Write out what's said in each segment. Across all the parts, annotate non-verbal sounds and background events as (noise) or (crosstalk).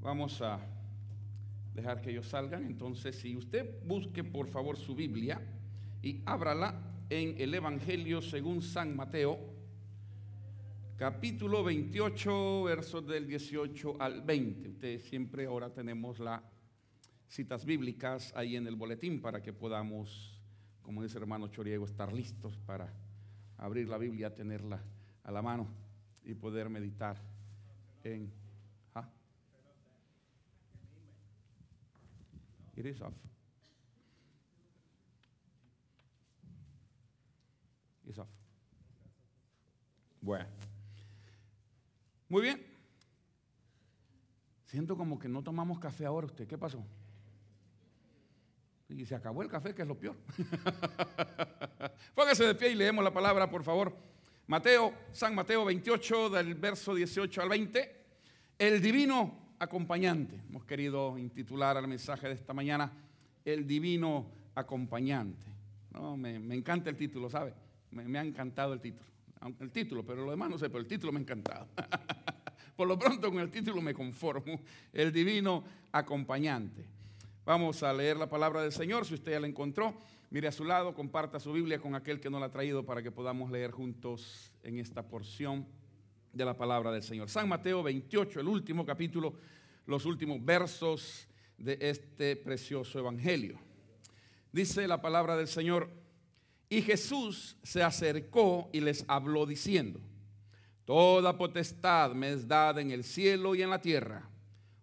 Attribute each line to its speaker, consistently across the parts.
Speaker 1: Vamos a dejar que ellos salgan. Entonces, si usted busque por favor su Biblia y ábrala en el Evangelio según San Mateo, capítulo 28, versos del 18 al 20. Ustedes siempre ahora tenemos las citas bíblicas ahí en el boletín para que podamos, como dice el hermano Choriego, estar listos para abrir la Biblia, tenerla a la mano y poder meditar en... ¿ah? It is off. It's off. Bueno. Muy bien. Siento como que no tomamos café ahora usted. ¿Qué pasó? Y se acabó el café, que es lo peor. (laughs) Póngase de pie y leemos la palabra, por favor. Mateo, San Mateo 28, del verso 18 al 20. El divino acompañante. Hemos querido intitular al mensaje de esta mañana, El divino acompañante. No, me, encanta el título, ¿sabe? Me, ha encantado el título. El título, pero lo demás no sé, pero el título me ha encantado. (laughs) Por lo pronto con el título me conformo. El divino acompañante. Vamos a leer la palabra del Señor, si usted ya la encontró. Mire a su lado, comparta su Biblia con aquel que no la ha traído para que podamos leer juntos en esta porción de la palabra del Señor. San Mateo 28, el último capítulo, los últimos versos de este precioso evangelio. Dice la palabra del Señor, y Jesús se acercó y les habló diciendo, Toda potestad me es dada en el cielo y en la tierra.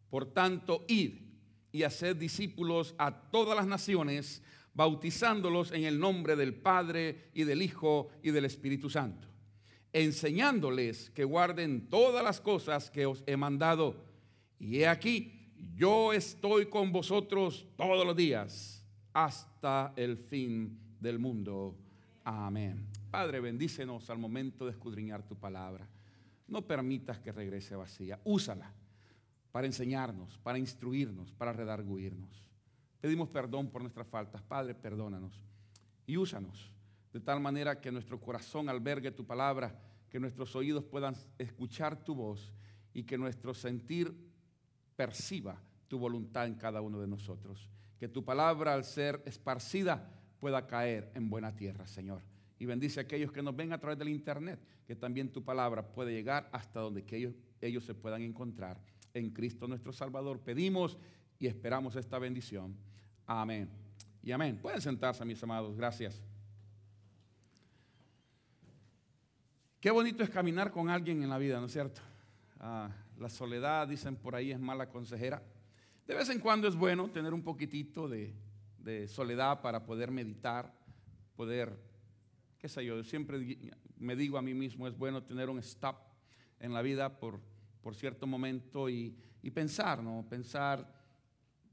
Speaker 1: Por tanto, id y haced discípulos a todas las naciones, bautizándolos en el nombre del Padre y del Hijo y del Espíritu Santo, enseñándoles que guarden todas las cosas que os he mandado. Y he aquí, yo estoy con vosotros todos los días hasta el fin del mundo. Amén. Padre, bendícenos al momento de escudriñar tu palabra. No permitas que regrese vacía. Úsala para enseñarnos, para instruirnos, para redarguirnos. Pedimos perdón por nuestras faltas. Padre, perdónanos y úsanos de tal manera que nuestro corazón albergue tu palabra, que nuestros oídos puedan escuchar tu voz y que nuestro sentir perciba tu voluntad en cada uno de nosotros. Que tu palabra al ser esparcida pueda caer en buena tierra, Señor. Y bendice a aquellos que nos ven a través del internet, que también tu palabra puede llegar hasta donde ellos, ellos se puedan encontrar. En Cristo nuestro Salvador pedimos y esperamos esta bendición. Amén. Y amén. Pueden sentarse, mis amados. Gracias. Qué bonito es caminar con alguien en la vida, ¿no es cierto? Ah, la soledad, dicen por ahí, es mala consejera. De vez en cuando es bueno tener un poquitito de, soledad para poder meditar, poder, qué sé yo, siempre me digo a mí mismo, es bueno tener un stop en la vida por, por cierto momento y, y pensar, ¿no? Pensar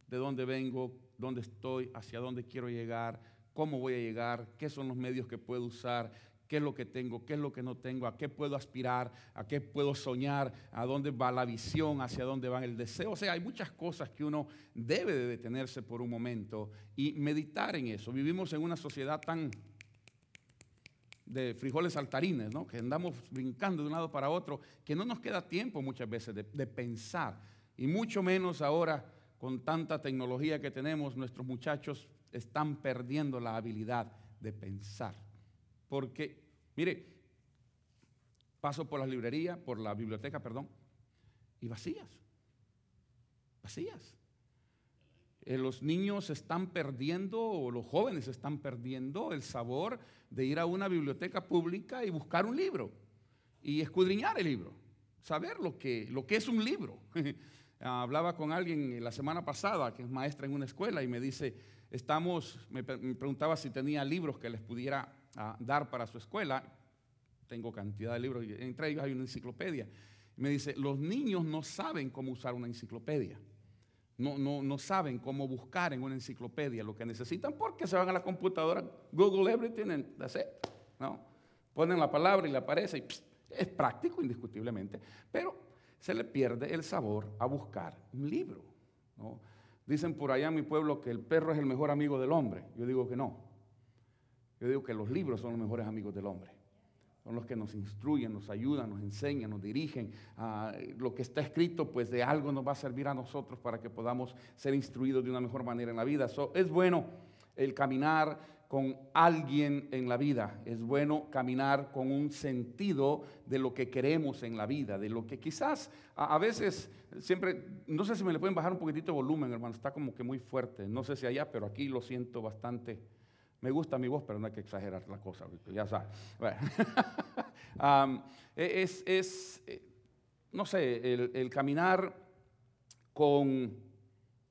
Speaker 1: de dónde vengo, dónde estoy, hacia dónde quiero llegar, cómo voy a llegar, qué son los medios que puedo usar, qué es lo que tengo, qué es lo que no tengo, a qué puedo aspirar, a qué puedo soñar, a dónde va la visión, hacia dónde va el deseo. O sea, hay muchas cosas que uno debe de detenerse por un momento y meditar en eso. Vivimos en una sociedad tan de frijoles saltarines, ¿no? que andamos brincando de un lado para otro, que no nos queda tiempo muchas veces de, de pensar, y mucho menos ahora con tanta tecnología que tenemos, nuestros muchachos están perdiendo la habilidad de pensar. Porque, mire, paso por la librería, por la biblioteca, perdón, y vacías. Vacías. Eh, los niños están perdiendo, o los jóvenes están perdiendo el sabor de ir a una biblioteca pública y buscar un libro y escudriñar el libro, saber lo que, lo que es un libro. (laughs) Hablaba con alguien la semana pasada, que es maestra en una escuela, y me dice, estamos, me, preguntaba si tenía libros que les pudiera ah, dar para su escuela. Tengo cantidad de libros, entre ellos hay una enciclopedia. Me dice, los niños no saben cómo usar una enciclopedia. No, no, no, saben cómo buscar en una enciclopedia lo que necesitan porque se van a la computadora, Google everything and that's it. ¿no? Ponen la palabra y le aparece y es práctico indiscutiblemente, pero se le pierde el sabor a buscar un libro. Dicen por allá en mi pueblo que el perro es el mejor amigo del hombre. Yo digo que no. Yo digo que los libros son los mejores amigos del hombre. son los que nos instruyen, nos ayudan, nos enseñan, nos dirigen. Ah, lo que está escrito, pues de algo nos va a servir a nosotros para que podamos ser instruidos de una mejor manera en la vida. es bueno el caminar con alguien en la vida, es bueno caminar con un sentido de lo que queremos en la vida, de lo que quizás a, veces siempre, no sé si me le pueden bajar un poquitito de volumen, hermano, está como que muy fuerte, no sé si allá, pero aquí lo siento bastante me gusta mi voz, pero no hay que exagerar la cosa, ya sabes. (laughs) E, es, es, eh, no sé, el, caminar con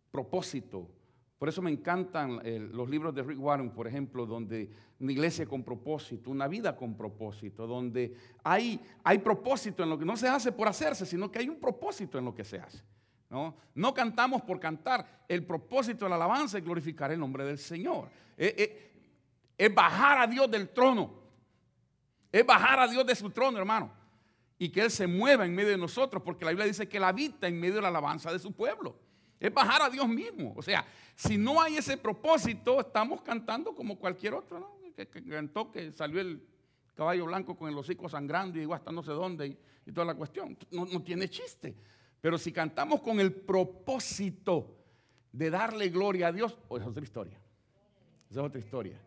Speaker 1: propósito. Por eso me encantan los libros de Rick Warren, por ejemplo, donde una iglesia con propósito, una vida con propósito, donde hay, hay propósito en lo que no se hace por hacerse, sino que hay un propósito en lo que se hace. No, no cantamos por cantar. El propósito de la alabanza es glorificar el nombre del Señor. Eh, eh, es bajar a Dios del trono. Es bajar a Dios de su trono, hermano. Y que Él se mueva en medio de nosotros, porque la Biblia dice que Él habita en medio de la alabanza de su pueblo. Es bajar a Dios mismo. O sea, si no hay ese propósito, estamos cantando como cualquier otro, ¿no? Que, cantó que salió el caballo blanco con el hocico sangrando y hasta no sé dónde y, toda la cuestión. No, tiene chiste. Pero si cantamos con el propósito de darle gloria a Dios, pues es otra historia. Esa es otra historia.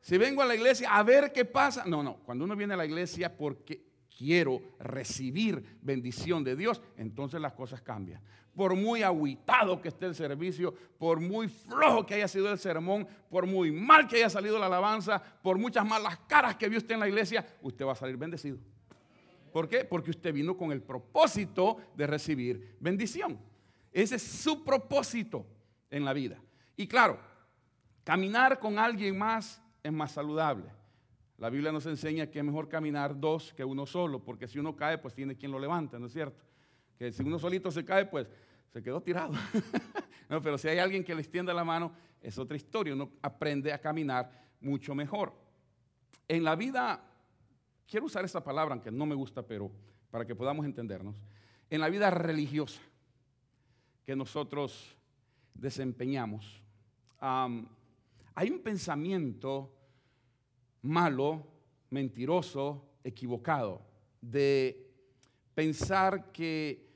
Speaker 1: Si vengo a la iglesia a ver qué pasa. No, no. Cuando uno viene a la iglesia porque quiero recibir bendición de Dios, entonces las cosas cambian. Por muy aguitado que esté el servicio, por muy flojo que haya sido el sermón, por muy mal que haya salido la alabanza, por muchas malas caras que vio usted en la iglesia, usted va a salir bendecido. ¿Por qué? Porque usted vino con el propósito de recibir bendición. Ese es su propósito en la vida. Y claro, caminar con alguien más es más saludable. La Biblia nos enseña que es mejor caminar dos que uno solo, porque si uno cae, pues tiene quien lo levanta, ¿no es cierto? Que si uno solito se cae, pues se quedó tirado. (laughs) no, pero si hay alguien que le extienda la mano, es otra historia. Uno aprende a caminar mucho mejor. En la vida, quiero usar esta palabra, aunque no me gusta, pero para que podamos entendernos. En la vida religiosa que nosotros desempeñamos, hay un pensamiento malo, mentiroso, equivocado, de pensar que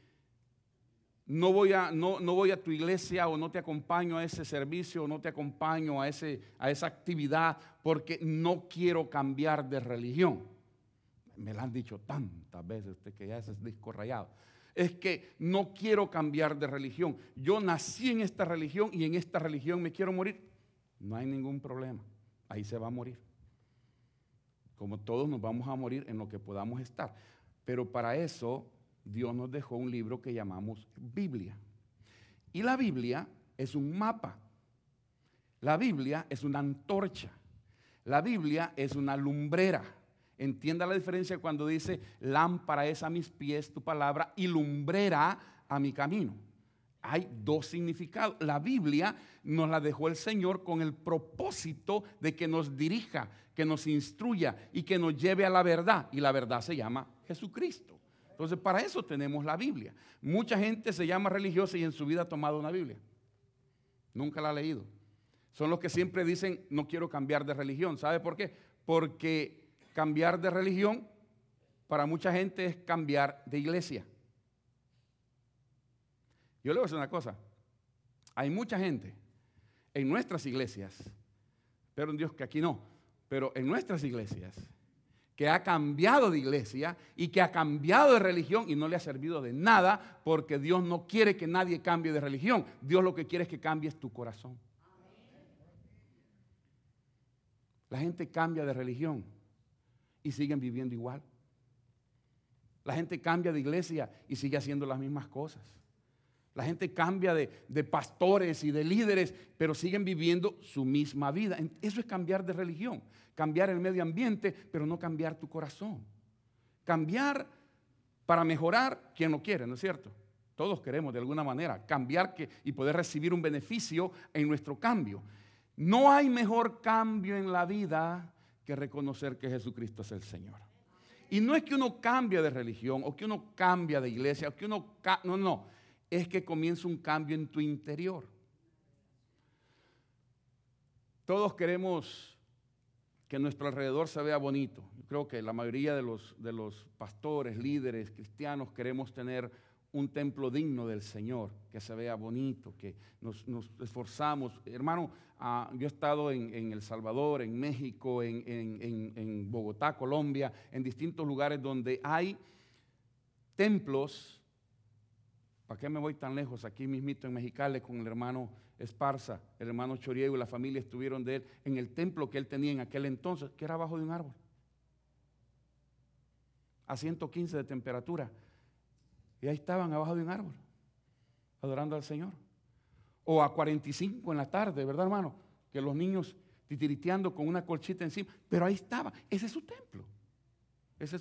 Speaker 1: no voy, a, no, voy a tu iglesia o no te acompaño a ese servicio o no te acompaño a, ese, a esa actividad porque no quiero cambiar de religión. Me lo han dicho tantas veces que ya ese es disco rayado. Es que no quiero cambiar de religión. Yo nací en esta religión y en esta religión me quiero morir. No hay ningún problema. Ahí se va a morir. Como todos nos vamos a morir en lo que podamos estar. Pero para eso Dios nos dejó un libro que llamamos Biblia. Y la Biblia es un mapa. La Biblia es una antorcha. La Biblia es una lumbrera. Entienda la diferencia cuando dice, lámpara es a mis pies tu palabra y lumbrera a mi camino hay dos significados. La Biblia nos la dejó el Señor con el propósito de que nos dirija, que nos instruya y que nos lleve a la verdad. Y la verdad se llama Jesucristo. Entonces, para eso tenemos la Biblia. Mucha gente se llama religiosa y en su vida ha tomado una Biblia. Nunca la ha leído. Son los que siempre dicen, no quiero cambiar de religión. ¿Sabe por qué? Porque cambiar de religión para mucha gente es cambiar de iglesia. Yo le voy a decir una cosa. Hay mucha gente en nuestras iglesias, pero en Dios que aquí no, pero en nuestras iglesias, que ha cambiado de iglesia y que ha cambiado de religión y no le ha servido de nada porque Dios no quiere que nadie cambie de religión. Dios lo que quiere es que cambies tu corazón. La gente cambia de religión y siguen viviendo igual. La gente cambia de iglesia y sigue haciendo las mismas cosas. La gente cambia de, pastores y de líderes, pero siguen viviendo su misma vida. Eso es cambiar de religión, cambiar el medio ambiente, pero no cambiar tu corazón. Cambiar para mejorar quien lo quiere, ¿no es cierto? Todos queremos de alguna manera cambiar y poder recibir un beneficio en nuestro cambio. No hay mejor cambio en la vida que reconocer que Jesucristo es el Señor. Y no es que uno cambie de religión o que uno cambie de iglesia o que uno... No, no es que comienza un cambio en tu interior. Todos queremos que nuestro alrededor se vea bonito. Yo creo que la mayoría de los, pastores, líderes, cristianos queremos tener un templo digno del Señor, que se vea bonito, que nos, esforzamos. Hermano, ah, yo he estado en, El Salvador, en México, en, Bogotá, Colombia, en distintos lugares donde hay templos. ¿Para qué me voy tan lejos? Aquí mismito en Mexicali con el hermano Esparza, el hermano Choriego y la familia estuvieron de él en el templo que él tenía en aquel entonces, que era abajo de un árbol. A 115 de temperatura y ahí estaban abajo de un árbol, adorando al Señor. O a 45 en la tarde, ¿verdad, hermano? Que los niños titiriteando con una colchita encima. Pero ahí estaba. Ese es su templo.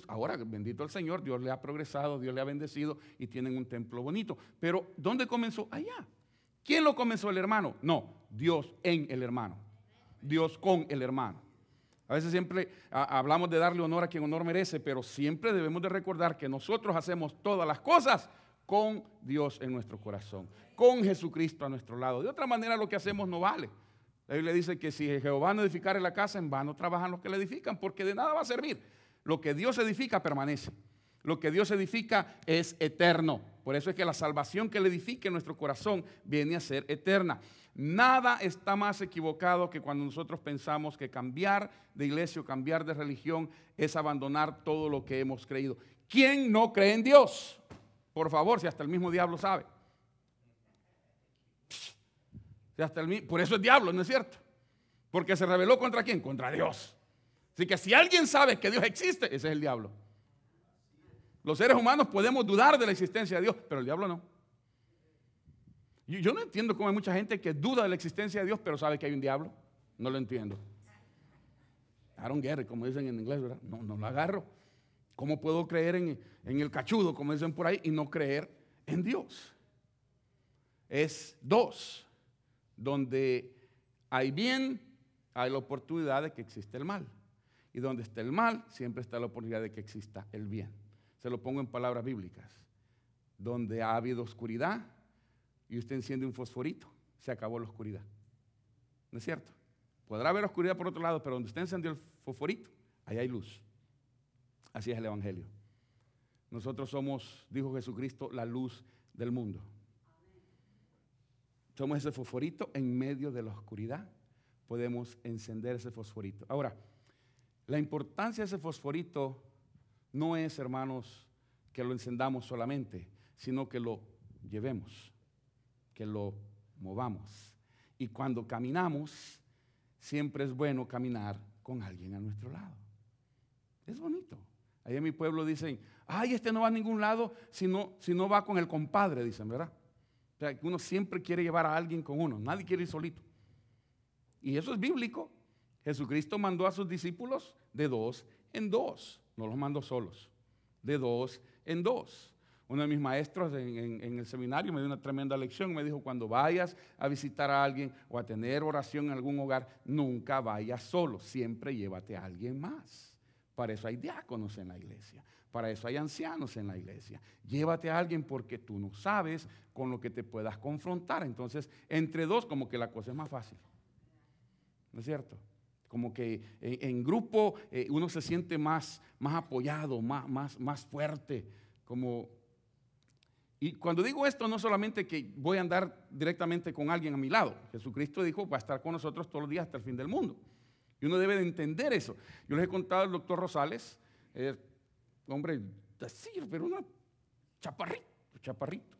Speaker 1: Ahora, bendito el Señor, Dios le ha progresado, Dios le ha bendecido y tienen un templo bonito. Pero, ¿dónde comenzó? Allá. ¿Quién lo comenzó? El hermano. No, Dios en el hermano. Dios con el hermano. A veces siempre hablamos de darle honor a quien honor merece, pero siempre debemos de recordar que nosotros hacemos todas las cosas con Dios en nuestro corazón, con Jesucristo a nuestro lado. De otra manera lo que hacemos no vale. La Biblia dice que si Jehová no edificara la casa, en vano trabajan los que la edifican, porque de nada va a servir. Lo que Dios edifica permanece. Lo que Dios edifica es eterno. Por eso es que la salvación que le edifique en nuestro corazón viene a ser eterna. Nada está más equivocado que cuando nosotros pensamos que cambiar de iglesia o cambiar de religión es abandonar todo lo que hemos creído. ¿Quién no cree en Dios? Por favor, si hasta el mismo diablo sabe. Si hasta el, por eso es diablo, ¿no es cierto? Porque se rebeló contra quién? Contra Dios. Así que si alguien sabe que Dios existe, ese es el diablo. Los seres humanos podemos dudar de la existencia de Dios, pero el diablo no. Yo no entiendo cómo hay mucha gente que duda de la existencia de Dios, pero sabe que hay un diablo. No lo entiendo. Aaron Gary, como dicen en inglés. No, no lo agarro. ¿Cómo puedo creer en, en el cachudo, como dicen por ahí, y no creer en Dios? Es dos, donde hay bien, hay la oportunidad de que existe el mal. Y donde está el mal, siempre está la oportunidad de que exista el bien. Se lo pongo en palabras bíblicas. Donde ha habido oscuridad, y usted enciende un fosforito, se acabó la oscuridad. ¿No es cierto? Podrá haber oscuridad por otro lado, pero donde usted encendió el fosforito, ahí hay luz. Así es el Evangelio. Nosotros somos, dijo Jesucristo, la luz del mundo. Somos ese fosforito en medio de la oscuridad. Podemos encender ese fosforito. Ahora, la importancia de ese fosforito no es, hermanos, que lo encendamos solamente, sino que lo llevemos que lo movamos. Y cuando caminamos, siempre es bueno caminar con alguien a nuestro lado. Es bonito. Ahí en mi pueblo dicen, ay, este no va a ningún lado si no, si no va con el compadre, dicen, ¿verdad? O sea, uno siempre quiere llevar a alguien con uno, nadie quiere ir solito. Y eso es bíblico. Jesucristo mandó a sus discípulos de dos en dos, no los mandó solos, de dos en dos. Uno de mis maestros en, el seminario me dio una tremenda lección. Me dijo, cuando vayas a visitar a alguien o a tener oración en algún hogar, nunca vayas solo, siempre llévate a alguien más. Para eso hay diáconos en la iglesia, para eso hay ancianos en la iglesia. Llévate a alguien porque tú no sabes con lo que te puedas confrontar. Entonces, entre dos, como que la cosa es más fácil. ¿No es cierto? Como que eh, en, grupo eh, uno se siente más, más apoyado, más, más, más fuerte, como y cuando digo esto, no solamente que voy a andar directamente con alguien a mi lado. Jesucristo dijo, va a estar con nosotros todos los días hasta el fin del mundo. Y uno debe de entender eso. Yo les he contado al doctor Rosales, eh, hombre, decir, pero un chaparrito, chaparrito.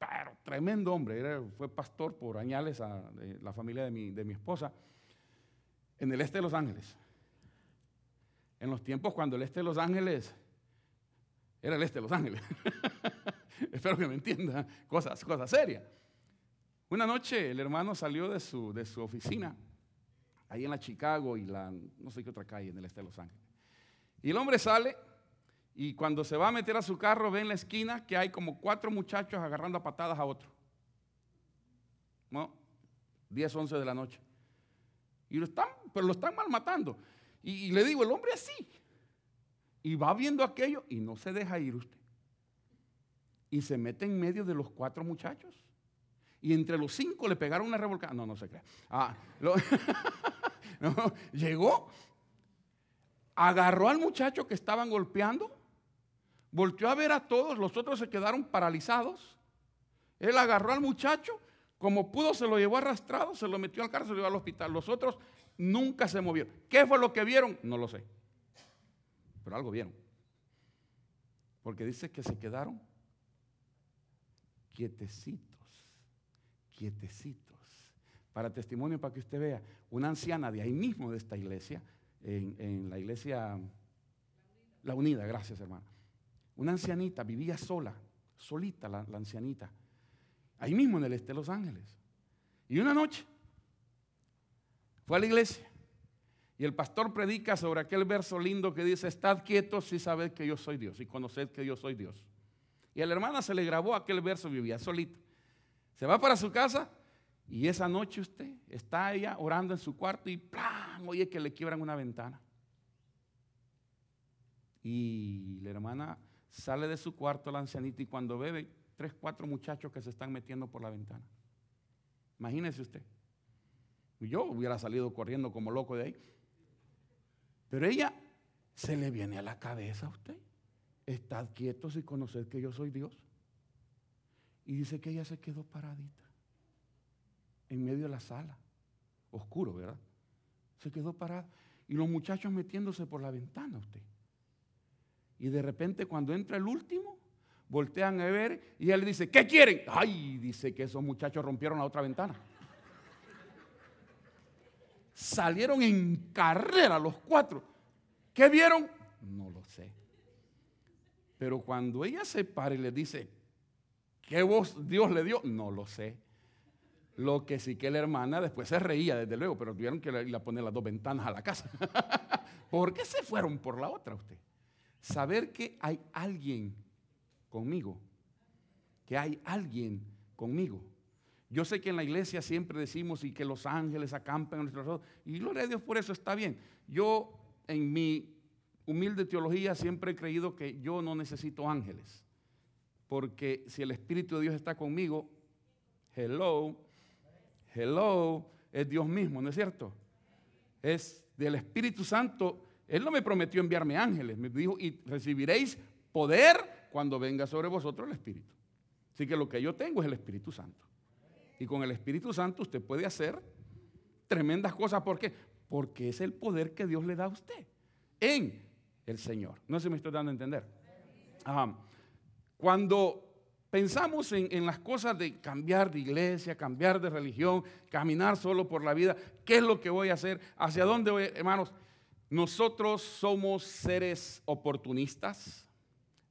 Speaker 1: Pero tremendo hombre, fue pastor por añales a la familia de mi, de mi esposa en el este de Los Ángeles. En los tiempos cuando el este de Los Ángeles era el este de Los Ángeles. (laughs) Espero que me entiendan, cosas, cosas serias. Una noche el hermano salió de su, de su oficina, ahí en la Chicago y la, no sé qué otra calle en el este de Los Ángeles. Y el hombre sale y cuando se va a meter a su carro ve en la esquina que hay como cuatro muchachos agarrando a patadas a otro. ¿No? 10, 11 de la noche. Y lo están, pero lo están mal matando. Y, le digo, el hombre así, y va viendo aquello y no se deja ir usted. Y se mete en medio de los cuatro muchachos. Y entre los cinco le pegaron una revolcada. No, no se crea. Ah, (laughs) Llegó, agarró al muchacho que estaban golpeando, volteó a ver a todos, los otros se quedaron paralizados. Él agarró al muchacho, como pudo se lo llevó arrastrado, se lo metió al carro, se lo llevó al hospital. Los otros nunca se movieron. ¿Qué fue lo que vieron? No lo sé. Pero algo vieron. Porque dice que se quedaron quietecitos, quietecitos. Para testimonio, para que usted vea, una anciana de ahí mismo de esta iglesia, en, la iglesia La Unida, gracias hermano. Una ancianita vivía sola, solita la ancianita, ahí mismo en el este de Los Ángeles. Y una noche fue a la iglesia y el pastor predica sobre aquel verso lindo que dice, estad quietos si sabed que yo soy Dios y conoced que yo soy Dios. Y a la hermana se le grabó aquel verso, vivía solita. Se va para su casa y esa noche usted está ella orando en su cuarto y ¡plam! oye que le quiebran una ventana. Y la hermana sale de su cuarto, la ancianita, y cuando ve, tres, cuatro muchachos que se están metiendo por la ventana. Imagínese usted. Yo hubiera salido corriendo como loco de ahí. Pero ella se le viene a la cabeza a usted. Estad quietos y conoced que yo soy Dios. Y dice que ella se quedó paradita en medio de la sala, oscuro, ¿verdad? Se quedó parada. Y los muchachos metiéndose por la ventana usted. Y de repente cuando entra el último, voltean a ver y él dice, ¿qué quieren? Ay, dice que esos muchachos rompieron la otra ventana. Salieron en carrera los cuatro. ¿Qué vieron? No lo sé. Pero cuando ella se para y le dice, ¿qué voz Dios le dio? No lo sé. Lo que sí que la hermana después se reía, desde luego, pero tuvieron que ir a poner las dos ventanas a la casa. (laughs) ¿Por qué se fueron por la otra usted? Saber que hay alguien conmigo, que hay alguien conmigo. Yo sé que en la iglesia siempre decimos y que los ángeles acampan nuestros ojos, y gloria a Dios por eso está bien. Yo en mi humilde teología siempre he creído que yo no necesito ángeles, porque si el Espíritu de Dios está conmigo, hello, hello, es Dios mismo, ¿no es cierto? Es del Espíritu Santo. Él no me prometió enviarme ángeles, me dijo, y recibiréis poder cuando venga sobre vosotros el Espíritu. Así que lo que yo tengo es el Espíritu Santo. Y con el Espíritu Santo usted puede hacer tremendas cosas. ¿Por qué? Porque es el poder que Dios le da a usted en el Señor. No sé si me estoy dando a entender. Cuando pensamos en, en, las cosas de cambiar de iglesia, cambiar de religión, caminar solo por la vida, ¿qué es lo que voy a hacer? ¿Hacia dónde voy? Hermanos, nosotros somos seres oportunistas.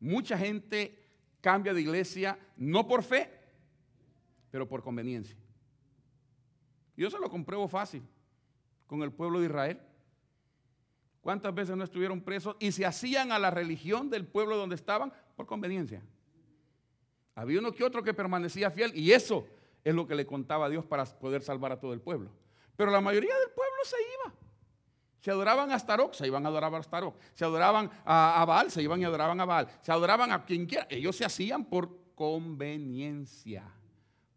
Speaker 1: Mucha gente cambia de iglesia no por fe, pero por conveniencia. Yo se lo compruebo fácil con el pueblo de Israel. ¿Cuántas veces no estuvieron presos y se hacían a la religión del pueblo donde estaban por conveniencia? Había uno que otro que permanecía fiel y eso es lo que le contaba a Dios para poder salvar a todo el pueblo. Pero la mayoría del pueblo se iba. Se adoraban a Starok, se iban a adorar a Starok. Se adoraban a, a Baal, se iban y adoraban a Baal. Se adoraban a quien quiera. Ellos se hacían por conveniencia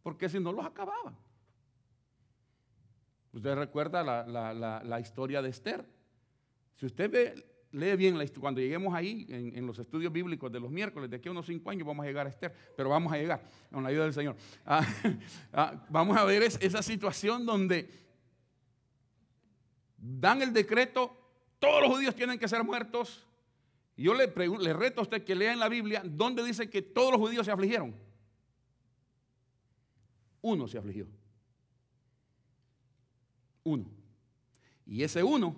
Speaker 1: porque si no los acababan. Usted recuerda la, historia de Esther. Si usted lee bien, la, cuando lleguemos ahí en, los estudios bíblicos de los miércoles, de aquí a unos cinco años vamos a llegar a Esther, pero vamos a llegar con la ayuda del Señor. Ah, (laughs) ah, vamos a ver esa situación donde dan el decreto, todos los judíos tienen que ser muertos. Yo le, le reto a usted que lea en la Biblia donde dice que todos los judíos se afligieron uno se afligió. Uno. Y ese uno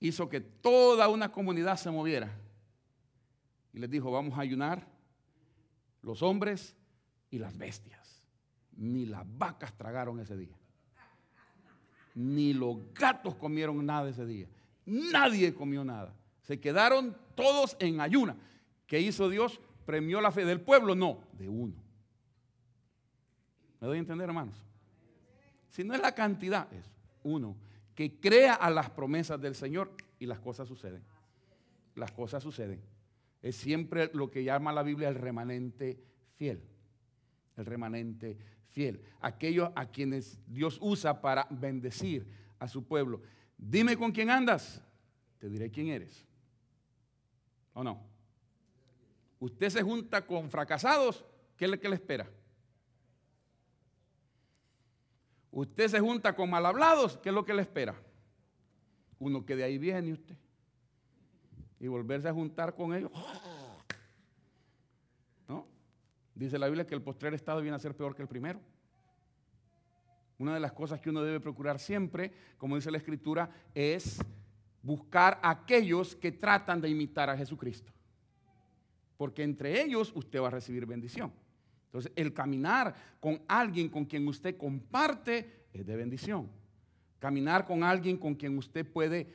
Speaker 1: hizo que toda una comunidad se moviera. Y les dijo, vamos a ayunar los hombres y las bestias. Ni las vacas tragaron ese día. Ni los gatos comieron nada ese día. Nadie comió nada. Se quedaron todos en ayuna. ¿Qué hizo Dios? ¿Premió la fe del pueblo? No, de uno. ¿Me doy a entender, hermanos? Si no es la cantidad, es uno que crea a las promesas del Señor y las cosas suceden. Las cosas suceden. Es siempre lo que llama la Biblia el remanente fiel. El remanente fiel. Aquellos a quienes Dios usa para bendecir a su pueblo. dime con quién andas, te diré quién eres. ¿O no? Usted se junta con fracasados, ¿qué es lo que le espera? Usted se junta con mal hablados, ¿qué es lo que le espera? Uno que de ahí viene usted. Y volverse a juntar con ellos. Dice la Biblia que el postrer estado viene a ser peor que el primero. Una de las cosas que uno debe procurar siempre, como dice la Escritura, es buscar a aquellos que tratan de imitar a Jesucristo. Porque entre ellos usted va a recibir bendición. Entonces, el caminar con alguien con quien usted comparte es de bendición. Caminar con alguien con quien usted puede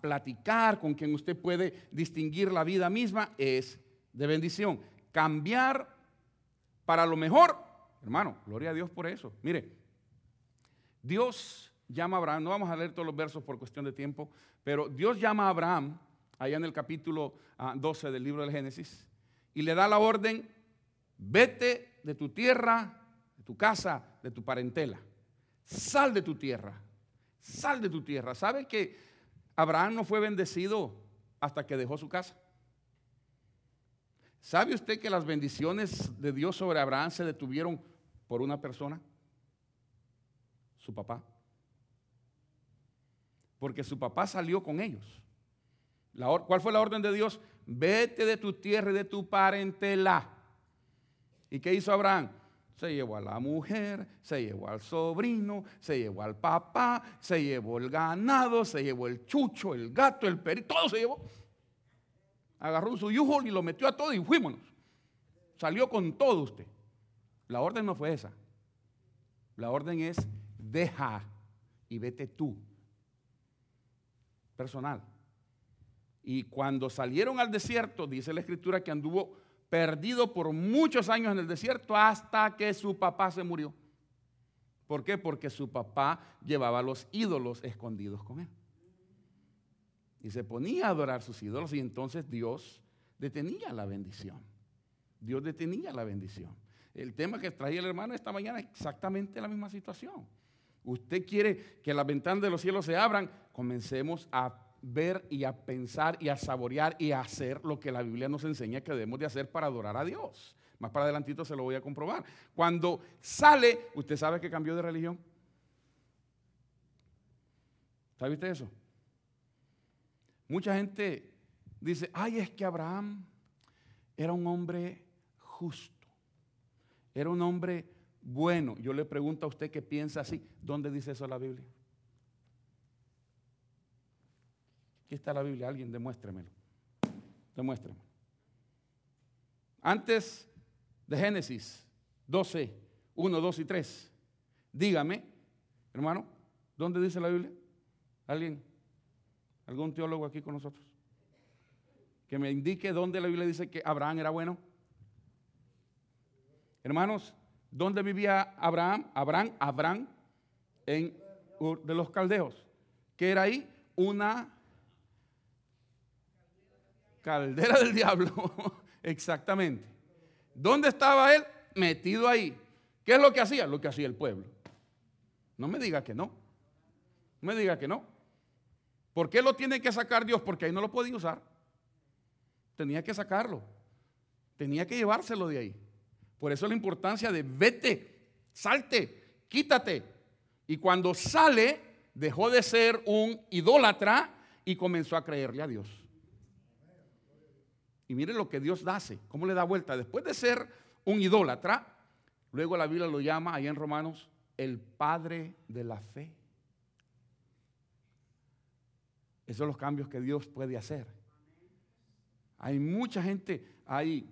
Speaker 1: platicar, con quien usted puede distinguir la vida misma, es de bendición. Cambiar para lo mejor, hermano, gloria a Dios por eso. Mire, Dios llama a Abraham, no vamos a leer todos los versos por cuestión de tiempo, pero Dios llama a Abraham, allá en el capítulo 12 ah, del libro del Génesis, y le da la orden, vete de tu tierra, de tu casa, de tu parentela, sal de tu tierra, sal de tu tierra. ¿Sabe que Abraham no fue bendecido hasta que dejó su casa? ¿Sabe usted que las bendiciones de Dios sobre Abraham se detuvieron por una persona? su papá. Porque su papá salió con ellos. ¿Cuál fue la orden de Dios? Vete de tu tierra y de tu parentela. ¿Y qué hizo Abraham? Se llevó a la mujer, se llevó al sobrino, se llevó al papá, se llevó el ganado, se llevó el chucho, el gato, el perito, todo se llevó. Agarró su yujo y lo metió a todo y fuímonos. Salió con todo usted. La orden no fue esa. La orden es deja y vete tú. Personal. Y cuando salieron al desierto, dice la escritura que anduvo perdido por muchos años en el desierto hasta que su papá se murió. ¿Por qué? Porque su papá llevaba los ídolos escondidos con él. Y se ponía a adorar sus ídolos y entonces Dios detenía la bendición. Dios detenía la bendición. El tema que traía el hermano esta mañana es exactamente la misma situación usted quiere que las ventanas de los cielos se abran, comencemos a ver y a pensar y a saborear y a hacer lo que la Biblia nos enseña que debemos de hacer para adorar a Dios. Más para adelantito se lo voy a comprobar. Cuando sale, ¿usted sabe que cambió de religión? ¿Sabe usted eso? Mucha gente dice, ay, es que Abraham era un hombre justo, era un hombre bueno. Yo le pregunto a usted que piensa así, ¿dónde dice eso la Biblia? Aquí está la Biblia, alguien demuéstremelo. Demuéstremelo. Antes de Génesis 12, 1, 2 y 3, dígame, hermano, ¿dónde dice la Biblia? ¿Alguien? ¿Algún teólogo aquí con nosotros? Que me indique dónde la Biblia dice que Abraham era bueno. Hermanos, ¿Dónde vivía Abraham? Abraham, Abraham, en de los caldeos. ¿Qué era ahí? Una caldera del diablo. (laughs) Exactamente. ¿Dónde estaba él? Metido ahí. ¿Qué es lo que hacía? Lo que hacía el pueblo. No me diga que no. No me diga que no. ¿Por qué lo tiene que sacar Dios? Porque ahí no lo podía usar. Tenía que sacarlo. Tenía que llevárselo de ahí. Por eso la importancia de vete, salte, quítate. Y cuando sale, dejó de ser un idólatra y comenzó a creerle a Dios. Y mire lo que Dios hace, cómo le da vuelta. Después de ser un idólatra, luego la Biblia lo llama, ahí en Romanos, el Padre de la fe. Esos son los cambios que Dios puede hacer. Hay mucha gente, hay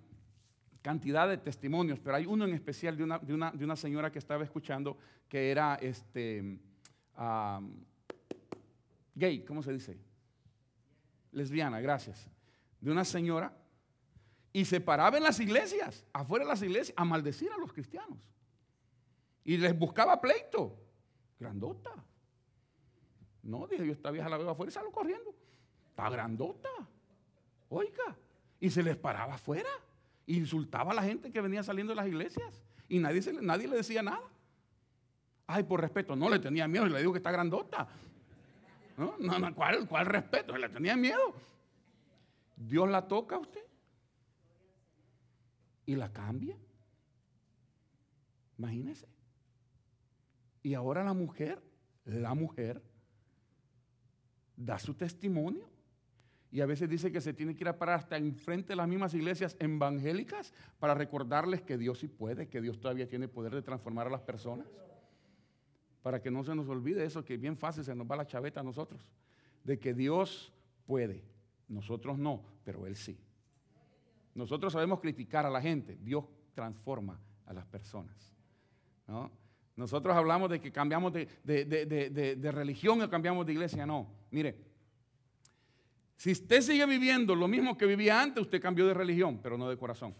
Speaker 1: cantidad de testimonios, pero hay uno en especial de una, de una, señora que estaba escuchando que era este, gay, ¿cómo se dice? Lesbiana, gracias. De una señora y se paraba en las iglesias, afuera de las iglesias, a maldecir a los cristianos. Y les buscaba pleito. Grandota. No, dije yo, esta vieja la veo afuera y salgo corriendo. Está grandota. Oiga. Y se les paraba afuera insultaba a la gente que venía saliendo de las iglesias y nadie, nadie le decía nada. Ay, por respeto, no le tenía miedo y le digo que está grandota. No, no, no ¿cuál, ¿cuál respeto? Le tenía miedo. Dios la toca a usted y la cambia. Imagínese. Y ahora la mujer, la mujer, da su testimonio. Y a veces dice que se tiene que ir a parar hasta enfrente de las mismas iglesias evangélicas para recordarles que Dios sí puede, que Dios todavía tiene poder de transformar a las personas. Para que no se nos olvide eso, que bien fácil se nos va la chaveta a nosotros. De que Dios puede. Nosotros no, pero Él sí. Nosotros sabemos criticar a la gente. Dios transforma a las personas. Nosotros hablamos de que cambiamos de, religión o cambiamos de iglesia. No, mire, si usted sigue viviendo lo mismo que vivía antes, usted cambió de religión, pero no de corazón.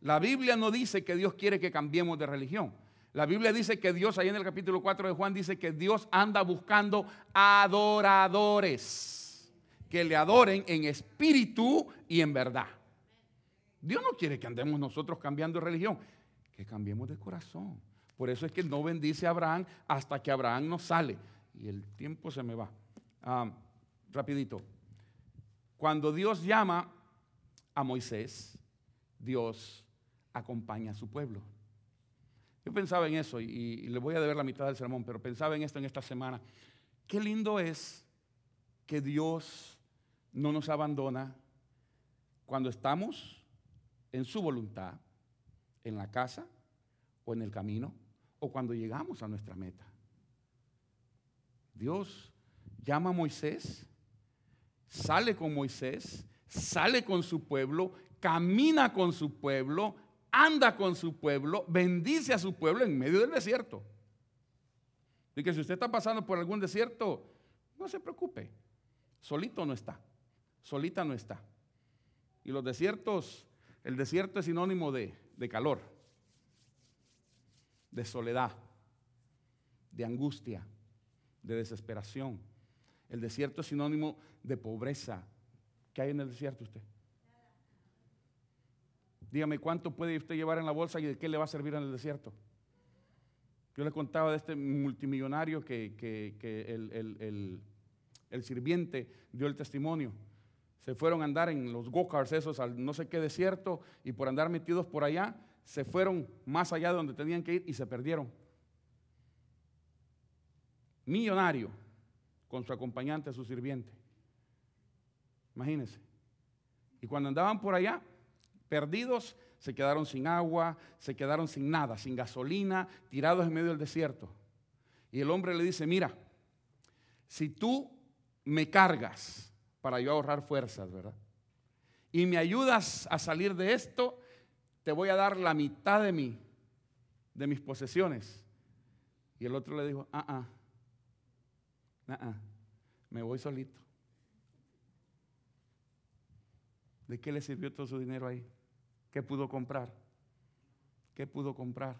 Speaker 1: La Biblia no dice que Dios quiere que cambiemos de religión. La Biblia dice que Dios, ahí en el capítulo 4 de Juan, dice que Dios anda buscando adoradores que le adoren en espíritu y en verdad. Dios no quiere que andemos nosotros cambiando de religión, que cambiemos de corazón. Por eso es que no bendice a Abraham hasta que Abraham no sale. Y el tiempo se me va. Ah, rapidito. Cuando Dios llama a Moisés, Dios acompaña a su pueblo. Yo pensaba en eso y, le voy a deber la mitad del sermón, pero pensaba en esto en esta semana. Qué lindo es que Dios no nos abandona cuando estamos en su voluntad, en la casa o en el camino, o cuando llegamos a nuestra meta. Dios llama a Moisés sale con Moisés, sale con su pueblo, camina con su pueblo, anda con su pueblo, bendice a su pueblo en medio del desierto. Y que si usted está pasando por algún desierto, no se preocupe, solito no está, solita no está. Y los desiertos, el desierto es sinónimo de, de calor, de soledad, de angustia, de desesperación. El desierto es sinónimo de pobreza. ¿Qué hay en el desierto usted? Dígame, ¿cuánto puede usted llevar en la bolsa y de qué le va a servir en el desierto? Yo le contaba de este multimillonario que, el, sirviente dio el testimonio. Se fueron a andar en los go-karts esos al no sé qué desierto y por andar metidos por allá, se fueron más allá de donde tenían que ir y se perdieron. Millonario con su acompañante, su sirviente. Imagínense. Y cuando andaban por allá, perdidos, se quedaron sin agua, se quedaron sin nada, sin gasolina, tirados en medio del desierto. Y el hombre le dice, mira, si tú me cargas para yo ahorrar fuerzas, ¿verdad? Y me ayudas a salir de esto, te voy a dar la mitad de mí, de mis posesiones. Y el otro le dijo, ah, ah, me voy solito. ¿De qué le sirvió todo su dinero ahí? ¿Qué pudo comprar? ¿Qué pudo comprar?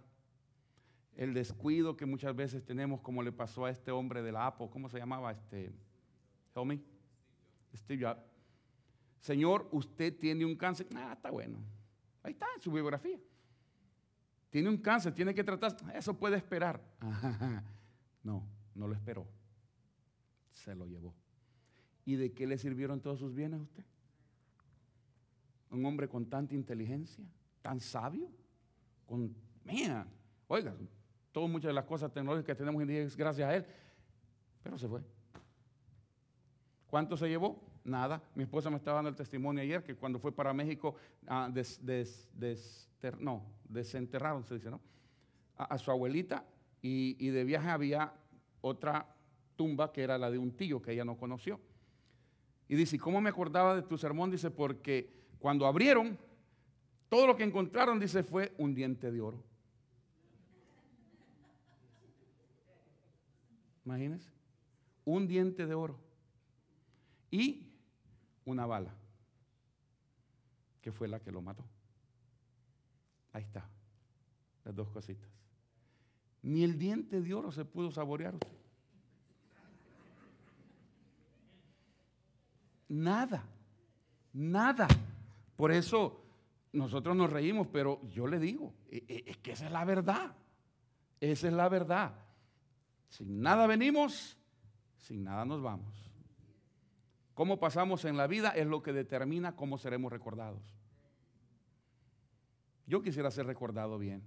Speaker 1: El descuido que muchas veces tenemos, como le pasó a este hombre de la APO, ¿cómo se llamaba? Este, help Steve Jobs. Señor, usted tiene un cáncer. Ah, está bueno. Ahí está en su biografía. Tiene un cáncer, tiene que tratar. Eso puede esperar. (laughs) No, no lo esperó se lo llevó. ¿Y de qué le sirvieron todos sus bienes a usted? Un hombre con tanta inteligencia, tan sabio, con, mía, oiga, todas muchas de las cosas tecnológicas que tenemos en día es gracias a él, pero se fue. ¿Cuánto se llevó? Nada. Mi esposa me estaba dando el testimonio ayer que cuando fue para México, ah, no, desenterraron, se dice, ¿no? A, su abuelita y, y de viaje había otra tumba que era la de un tío que ella no conoció. Y dice, ¿cómo me acordaba de tu sermón? Dice, porque cuando abrieron, todo lo que encontraron, dice, fue un diente de oro. Imagínense, un diente de oro y una bala, que fue la que lo mató. Ahí está, las dos cositas. Ni el diente de oro se pudo saborear. Nada, nada. Por eso nosotros nos reímos, pero yo le digo, e, e, es que esa es la verdad. Esa es la verdad. Sin nada venimos, sin nada nos vamos. Cómo pasamos en la vida es lo que determina cómo seremos recordados. Yo quisiera ser recordado bien.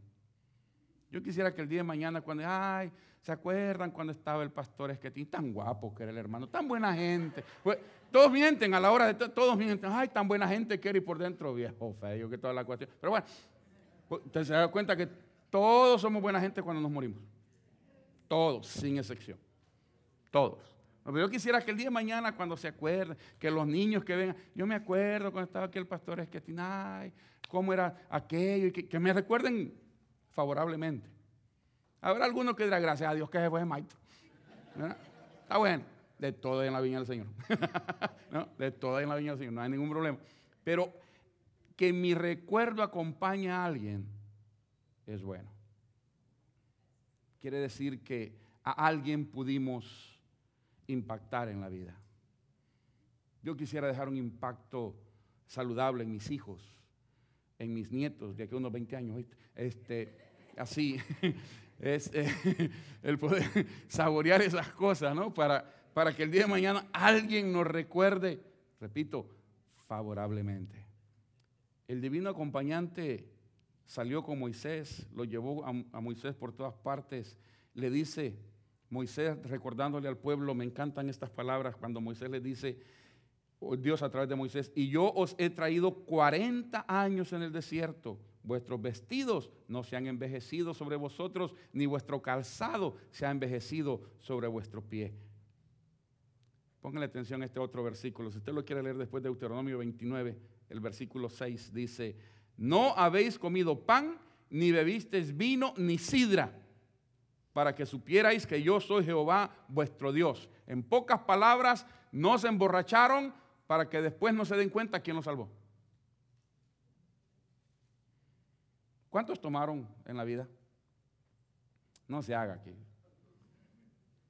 Speaker 1: Yo quisiera que el día de mañana, cuando, ay, ¿se acuerdan cuando estaba el pastor Esquetín? Tan guapo que era el hermano, tan buena gente. Pues, todos mienten a la hora de, todos mienten, ay, tan buena gente que era y por dentro viejo feo, que toda la cuestión. Pero bueno, pues, usted se da cuenta que todos somos buena gente cuando nos morimos. Todos, sin excepción. Todos. Yo quisiera que el día de mañana, cuando se acuerden, que los niños que vengan, yo me acuerdo cuando estaba aquí el pastor Esquetín, cómo era aquello, y que, me recuerden favorablemente. Habrá algunos que dirán, gracias a Dios que se fue Maito. Está bueno, de todo en la viña del Señor. (laughs) De todo en la viña del Señor, no hay ningún problema. Pero que mi recuerdo acompañe a alguien es bueno. Quiere decir que a alguien pudimos impactar en la vida. Yo quisiera dejar un impacto saludable en mis hijos, en mis nietos, de aquí a unos 20 años. Este, así, (laughs) es eh, (laughs) el poder saborear esas cosas, ¿no? Para, para que el día de mañana alguien nos recuerde, repito, favorablemente. El divino acompañante salió con Moisés, lo llevó a, Moisés por todas partes, le dice, Moisés recordándole al pueblo, me encantan estas palabras cuando Moisés le dice, oh, Dios a través de Moisés, y yo os he traído 40 años en el desierto, vuestros vestidos no se han envejecido sobre vosotros, ni vuestro calzado se ha envejecido sobre vuestro pie. Pónganle atención a este otro versículo, si usted lo quiere leer después de Deuteronomio 29, el versículo 6 dice, no habéis comido pan, ni bebisteis vino, ni sidra, para que supierais que yo soy Jehová vuestro Dios. En pocas palabras, no se emborracharon para que después no se den cuenta quién los salvó. ¿Cuántos tomaron en la vida? No se haga aquí.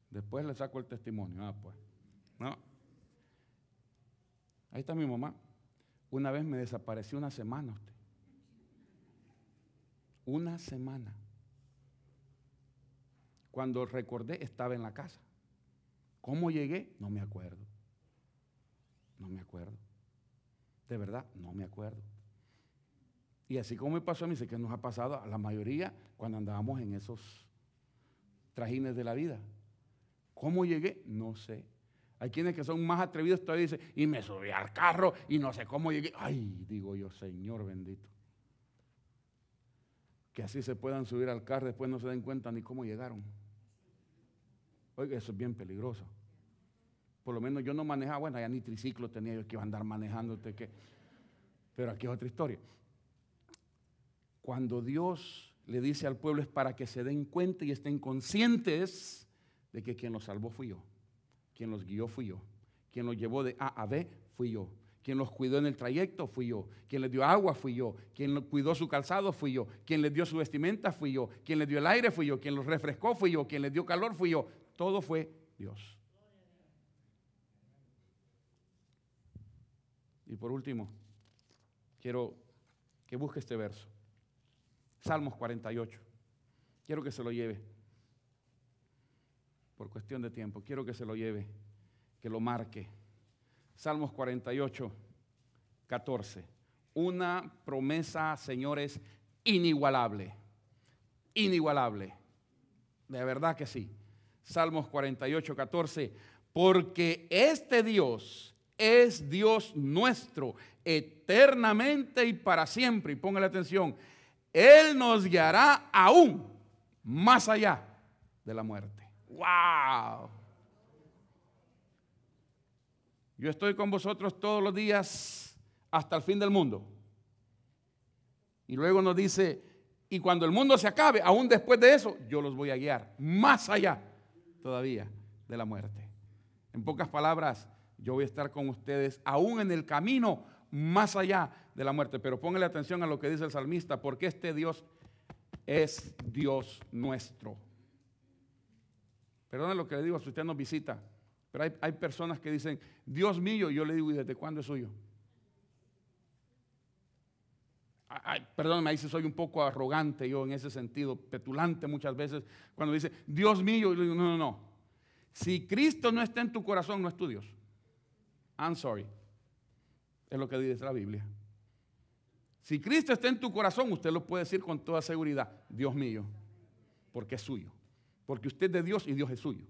Speaker 1: Después le saco el testimonio. Ah, pues. No. Ahí está mi mamá. Una vez me desapareció una semana usted. Una semana. Cuando recordé estaba en la casa. ¿Cómo llegué? No me acuerdo. No me acuerdo. De verdad, no me acuerdo. Y así como me pasó a mí, sé que nos ha pasado a la mayoría cuando andábamos en esos trajines de la vida. ¿Cómo llegué? No sé. Hay quienes que son más atrevidos todavía dicen, y me subí al carro y no sé cómo llegué. Ay, digo yo, Señor bendito. Que así se puedan subir al carro, después no se den cuenta ni cómo llegaron. Oiga, eso es bien peligroso. Por lo menos yo no manejaba, bueno, ya ni triciclo tenía yo que iba a andar manejando. Que, pero aquí es otra historia. Cuando Dios le dice al pueblo es para que se den cuenta y estén conscientes de que quien los salvó fui yo. Quien los guió fui yo. Quien los llevó de A a B fui yo. Quien los cuidó en el trayecto fui yo. Quien les dio agua fui yo. Quien cuidó su calzado fui yo. Quien les dio su vestimenta fui yo. Quien les dio el aire fui yo. Quien los refrescó fui yo. Quien les dio calor fui yo. Todo fue Dios. Y por último, quiero que busque este verso. Salmos 48. Quiero que se lo lleve por cuestión de tiempo, quiero que se lo lleve, que lo marque. Salmos 48, 14. Una promesa, señores, inigualable. Inigualable. De verdad que sí. Salmos 48, 14. Porque este Dios es Dios nuestro, eternamente y para siempre. Y póngale atención. Él nos guiará aún más allá de la muerte. ¡Wow! Yo estoy con vosotros todos los días hasta el fin del mundo. Y luego nos dice, y cuando el mundo se acabe, aún después de eso, yo los voy a guiar más allá todavía de la muerte. En pocas palabras, yo voy a estar con ustedes aún en el camino más allá de la muerte. Pero póngale atención a lo que dice el salmista, porque este Dios es Dios nuestro. Perdone lo que le digo si usted nos visita, pero hay, personas que dicen, Dios mío, yo le digo, ¿y desde cuándo es suyo? Ay, perdón, me dice, soy un poco arrogante yo en ese sentido, petulante muchas veces, cuando dice, Dios mío, no, no, no. Si Cristo no está en tu corazón, no es tu Dios. I'm sorry. Es lo que dice la Biblia. Si Cristo está en tu corazón, usted lo puede decir con toda seguridad, Dios mío, porque es suyo. Porque usted es de Dios y Dios es suyo.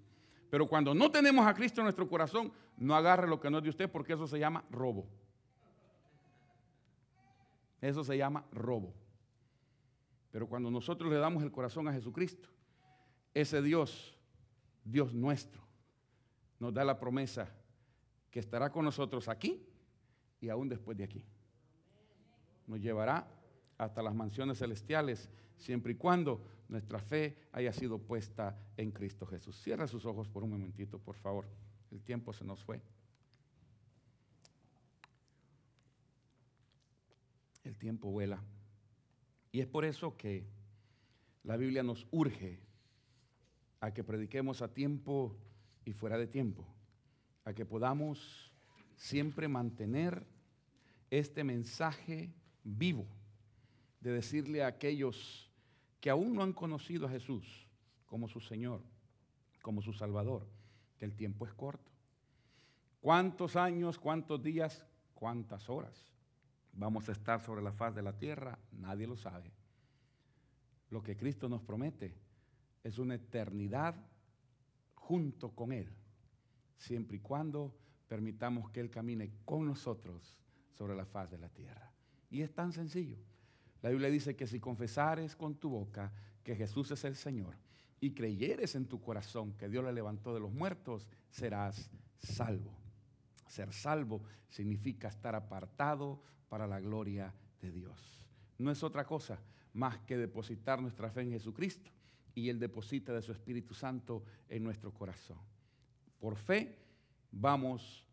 Speaker 1: Pero cuando no tenemos a Cristo en nuestro corazón, no agarre lo que no es de usted porque eso se llama robo. Eso se llama robo. Pero cuando nosotros le damos el corazón a Jesucristo, ese Dios, Dios nuestro, nos da la promesa que estará con nosotros aquí y aún después de aquí. Nos llevará hasta las mansiones celestiales, siempre y cuando nuestra fe haya sido puesta en Cristo Jesús. Cierra sus ojos por un momentito, por favor. El tiempo se nos fue. El tiempo vuela. Y es por eso que la Biblia nos urge a que prediquemos a tiempo y fuera de tiempo, a que podamos siempre mantener este mensaje vivo de decirle a aquellos que aún no han conocido a Jesús como su Señor, como su Salvador, que el tiempo es corto. ¿Cuántos años, cuántos días, cuántas horas vamos a estar sobre la faz de la tierra? Nadie lo sabe. Lo que Cristo nos promete es una eternidad junto con Él, siempre y cuando permitamos que Él camine con nosotros sobre la faz de la tierra. Y es tan sencillo. La Biblia dice que si confesares con tu boca que Jesús es el Señor y creyeres en tu corazón que Dios le levantó de los muertos, serás salvo. Ser salvo significa estar apartado para la gloria de Dios. No es otra cosa más que depositar nuestra fe en Jesucristo y Él deposita de su Espíritu Santo en nuestro corazón. Por fe vamos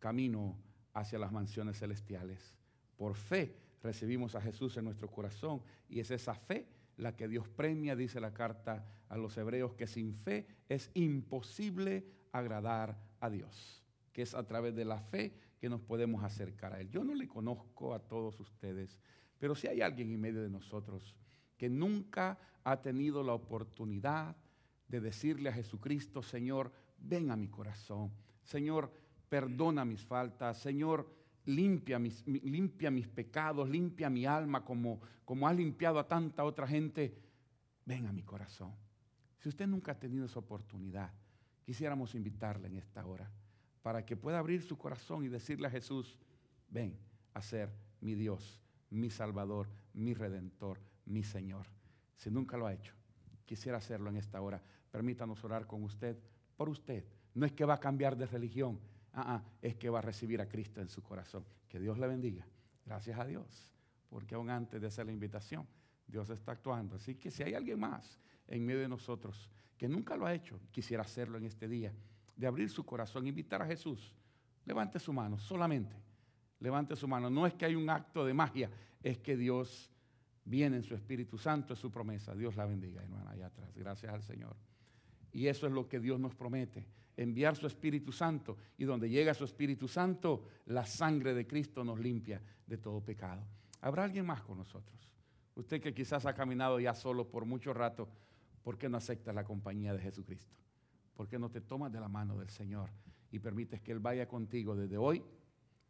Speaker 1: camino hacia las mansiones celestiales. Por fe recibimos a Jesús en nuestro corazón y es esa fe la que Dios premia, dice la carta a los hebreos, que sin fe es imposible agradar a Dios, que es a través de la fe que nos podemos acercar a Él. Yo no le conozco a todos ustedes, pero si hay alguien en medio de nosotros que nunca ha tenido la oportunidad de decirle a Jesucristo, Señor, ven a mi corazón, Señor, perdona mis faltas, Señor, limpia mis, limpia mis pecados, limpia mi alma como, como has limpiado a tanta otra gente, ven a mi corazón. Si usted nunca ha tenido esa oportunidad, quisiéramos invitarle en esta hora para que pueda abrir su corazón y decirle a Jesús, ven a ser mi Dios, mi Salvador, mi Redentor, mi Señor. Si nunca lo ha hecho, quisiera hacerlo en esta hora. Permítanos orar con usted, por usted. No es que va a cambiar de religión, Ah, ah, es que va a recibir a Cristo en su corazón. Que Dios le bendiga. Gracias a Dios, porque aún antes de hacer la invitación, Dios está actuando. Así que si hay alguien más en medio de nosotros que nunca lo ha hecho, quisiera hacerlo en este día, de abrir su corazón, invitar a Jesús, levante su mano, solamente. Levante su mano. No es que hay un acto de magia, es que Dios viene en su Espíritu Santo, es su promesa. Dios la bendiga, hermana, allá atrás. Gracias al Señor. Y eso es lo que Dios nos promete enviar su Espíritu Santo y donde llega su Espíritu Santo, la sangre de Cristo nos limpia de todo pecado. ¿Habrá alguien más con nosotros? Usted que quizás ha caminado ya solo por mucho rato, ¿por qué no acepta la compañía de Jesucristo? ¿Por qué no te tomas de la mano del Señor y permites que Él vaya contigo desde hoy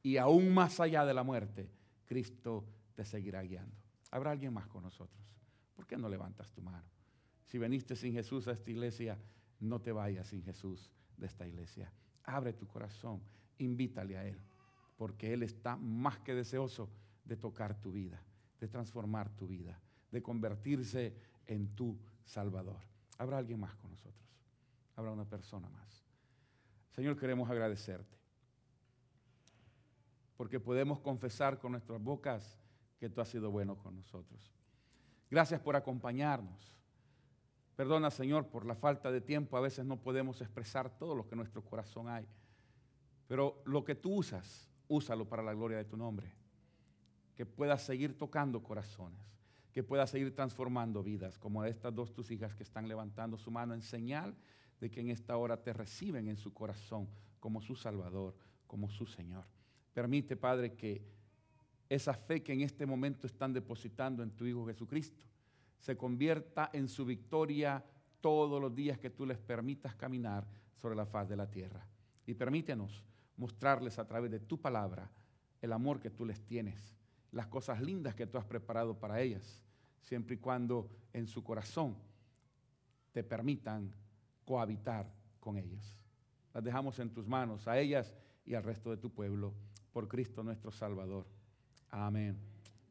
Speaker 1: y aún más allá de la muerte? Cristo te seguirá guiando. ¿Habrá alguien más con nosotros? ¿Por qué no levantas tu mano? Si veniste sin Jesús a esta iglesia, no te vayas sin Jesús de esta iglesia. Abre tu corazón, invítale a Él, porque Él está más que deseoso de tocar tu vida, de transformar tu vida, de convertirse en tu Salvador. Habrá alguien más con nosotros, habrá una persona más. Señor, queremos agradecerte, porque podemos confesar con nuestras bocas que tú has sido bueno con nosotros. Gracias por acompañarnos. Perdona, Señor, por la falta de tiempo. A veces no podemos expresar todo lo que en nuestro corazón hay. Pero lo que tú usas, úsalo para la gloria de tu nombre. Que puedas seguir tocando corazones. Que puedas seguir transformando vidas, como estas dos tus hijas que están levantando su mano en señal de que en esta hora te reciben en su corazón como su Salvador, como su Señor. Permite, Padre, que esa fe que en este momento están depositando en tu Hijo Jesucristo se convierta en su victoria todos los días que tú les permitas caminar sobre la faz de la tierra. Y permítenos mostrarles a través de tu palabra el amor que tú les tienes, las cosas lindas que tú has preparado para ellas, siempre y cuando en su corazón te permitan cohabitar con ellas. Las dejamos en tus manos, a ellas y al resto de tu pueblo, por Cristo nuestro Salvador. Amén.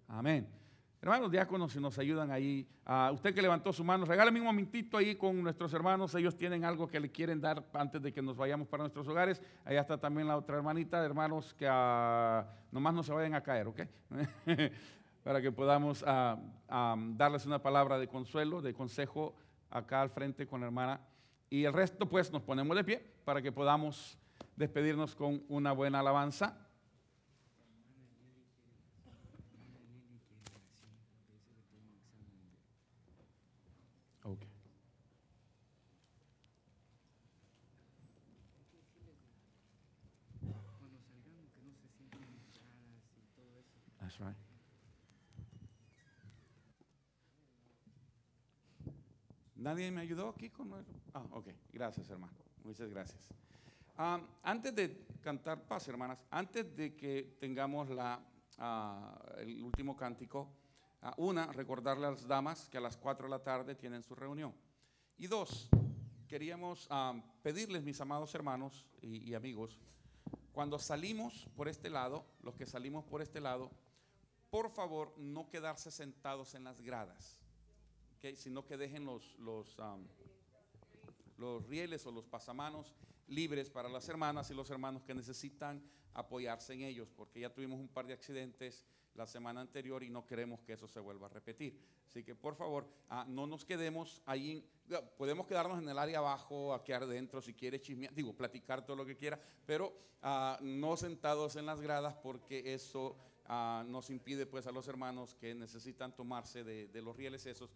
Speaker 1: Amén. Hermanos diáconos, si nos ayudan ahí, a usted que levantó su mano, regálame un momentito ahí con nuestros hermanos, ellos tienen algo que le quieren dar antes de que nos vayamos para nuestros hogares. Allá está también la otra hermanita, hermanos, que uh, nomás no se vayan a caer, ¿ok? (laughs) para que podamos uh, um, darles una palabra de consuelo, de consejo acá al frente con la hermana. Y el resto, pues, nos ponemos de pie para que podamos despedirnos con una buena alabanza. Okay. That's right. ¿Nadie me ayudó aquí con Ah, ok. Gracias, hermano. Muchas gracias. Antes de cantar paz, hermanas, antes de que tengamos la, uh, el último cántico, uh, una, recordarle a las damas que a las 4 de la tarde tienen su reunión. Y dos, queríamos pedirles, mis amados hermanos y, y amigos, cuando salimos por este lado, los que salimos por este lado, por favor, no quedarse sentados en las gradas, okay, sino que dejen los, los, um, los rieles o los pasamanos libres para las hermanas y los hermanos que necesitan apoyarse en ellos, porque ya tuvimos un par de accidentes la semana anterior y no queremos que eso se vuelva a repetir. Así que por favor, ah, no nos quedemos ahí, podemos quedarnos en el área abajo, aquí adentro si quiere chismear, digo, platicar todo lo que quiera, pero ah, no sentados en las gradas porque eso ah, nos impide pues a los hermanos que necesitan tomarse de, de los rieles esos